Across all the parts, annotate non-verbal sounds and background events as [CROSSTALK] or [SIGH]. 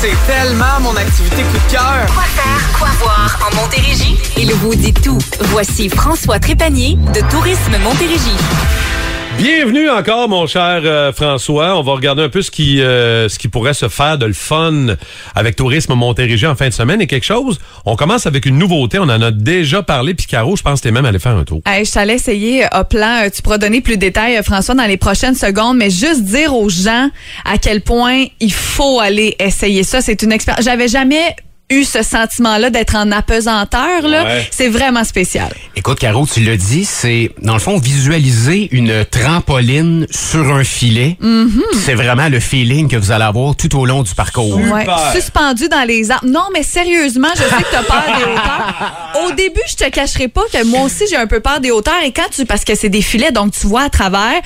C'est tellement mon activité coup de cœur. Quoi faire, quoi voir en Montérégie? Il vous dit tout. Voici François Trépanier de Tourisme Montérégie. Bienvenue encore, mon cher euh, François. On va regarder un peu ce qui, euh, ce qui pourrait se faire de le fun avec Tourisme Montérégie en fin de semaine. Et quelque chose, on commence avec une nouveauté. On en a déjà parlé. Puis je pense que t'es même allé faire un tour. Hey, je t'allais essayer, Hoplan. Euh, Tu pourras donner plus de détails, François, dans les prochaines secondes, mais juste dire aux gens à quel point il faut aller essayer ça. C'est une expérience. J'avais jamais eu ce sentiment-là d'être en apesanteur. là. Ouais. C'est vraiment spécial. Écoute, Caro, tu l'as dit, c'est, dans le fond, visualiser une trampoline sur un filet. C'est vraiment le feeling que vous allez avoir tout au long du parcours. Ouais. Suspendu dans les arbres. Non, mais sérieusement, je sais que tu as peur des hauteurs. [LAUGHS] Au début, je te cacherai pas que moi aussi, j'ai un peu peur des hauteurs. Et quand tu. Parce que c'est des filets, donc tu vois à travers.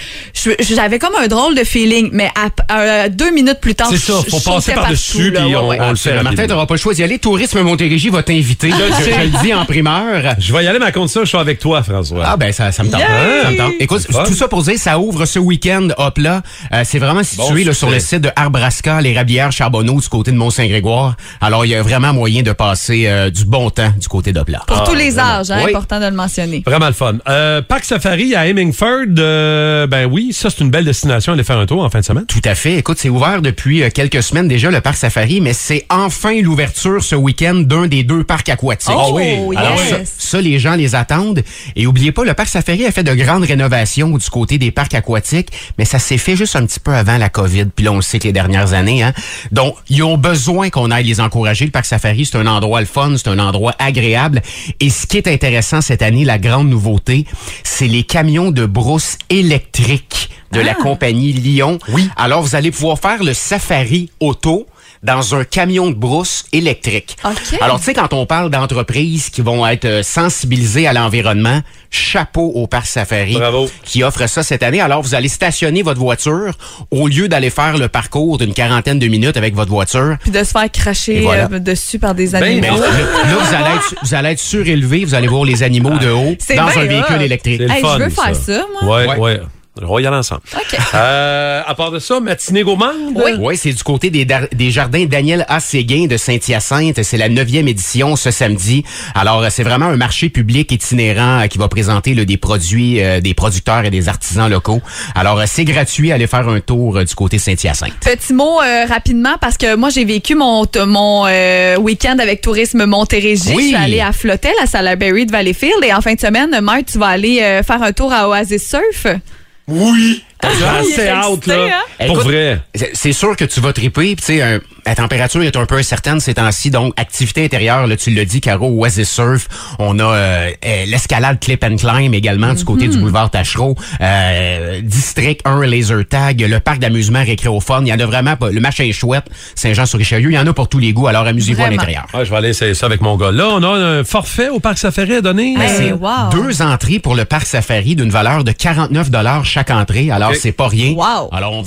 J'avais comme un drôle de feeling. Mais à, euh, deux minutes plus tard, C'est ça, faut passer par-dessus, puis Ouais, on- ouais. on le sait Martin, t'auras pas le choix d'y aller. Tourisme Montérégie va t'inviter. je, je le dis en primeur. Je vais y aller, mais contre ça, je suis avec toi, François. Ah ben ça, ça me tente. Ça me tente. Écoute, tout ça pour dire, ça ouvre ce week-end, hop là. Euh, c'est vraiment situé Bon là, sur le site de Arbrasca, les Rabières Charbonneau du côté de Mont-Saint-Grégoire. Alors il y a vraiment moyen de passer euh, du bon temps du côté d'hop là. Pour tous les vraiment. âges, hein, Oui. important de le mentionner. Vraiment le fun. Euh, Parc Safari à Hemingford, euh, ben oui, ça c'est une belle destination. Aller faire un tour en fin de semaine. Tout à fait. Écoute, c'est ouvert depuis euh, quelques semaines déjà, le parc Safari, mais c'est enfin l'ouverture ce week-end d'un des deux parcs aquatiques. Oh, oui. Alors yes. ça, ça, les gens les attendent. Et oubliez pas, le parc Safari a fait de grandes rénovations du côté des parcs aquatiques, mais ça s'est fait juste un petit peu avant la COVID. Puis là, on le sait que les dernières années. Hein. Donc, ils ont besoin qu'on aille les encourager. Le parc Safari, c'est un endroit le fun, c'est un endroit agréable. Et ce qui est intéressant cette année, la grande nouveauté, c'est les camions de brousse électriques de la compagnie Lyon. Oui. Alors, vous allez pouvoir faire le safari auto dans un camion de brousse électrique. OK. Alors, tu sais, quand on parle d'entreprises qui vont être euh, sensibilisées à l'environnement, chapeau au Parc Safari Bravo. qui offre ça cette année. Alors, vous allez stationner votre voiture au lieu d'aller faire le parcours d'une quarantaine de minutes avec votre voiture. Puis de se faire cracher voilà. euh, dessus par des Ben, animaux. Ben, là, là, vous, allez être, vous allez être surélevé, vous allez voir les animaux de haut dans bien un véhicule électrique. Hey, fun. je veux faire ça, moi. Ouais, Ouais. ouais. On va y aller ensemble. OK. Euh, à part de ça, matinée gourmande? Oui. Oui, c'est du côté des, des jardins Daniel A. Séguin de Saint-Hyacinthe. C'est la neuvième édition ce samedi. Alors, c'est vraiment un marché public itinérant euh, qui va présenter là, des produits, euh, des producteurs et des artisans locaux. Alors, euh, c'est gratuit. Allez faire un tour euh, du côté Saint-Hyacinthe. Petit mot euh, rapidement parce que moi j'ai vécu mon mon euh, week-end avec Tourisme Montérégie. Oui. Je suis allée à Flotel à Salaberry de Valleyfield et en fin de semaine, Mike, tu vas aller euh, faire un tour à Oasis Surf. Oui. Assez hâte, excité, là. hein? Pour Écoute, vrai. C'est sûr que tu vas triper. Puis, tu sais, la température est un peu incertaine ces temps-ci. Donc, activité intérieure, là, tu l'as dit, Caro, Oasis Surf. On a euh, euh, l'escalade Clip and Climb également du côté du boulevard Tachereau. Euh, District 1 Laser Tag, le parc d'amusement Récréophone. Il y en a vraiment pas. Le machin est chouette. Saint-Jean-sur-Richelieu, il y en a pour tous les goûts. Alors, amusez-vous à l'intérieur. Ouais, je vais aller essayer ça avec mon gars. Là, on a un forfait au Parc Safari à donner. Ben, Euh, c'est- wow. Deux entrées pour le parc Safari d'une valeur de 49 chaque entrée. Alors. C'est pas rien. Wow. Alors, on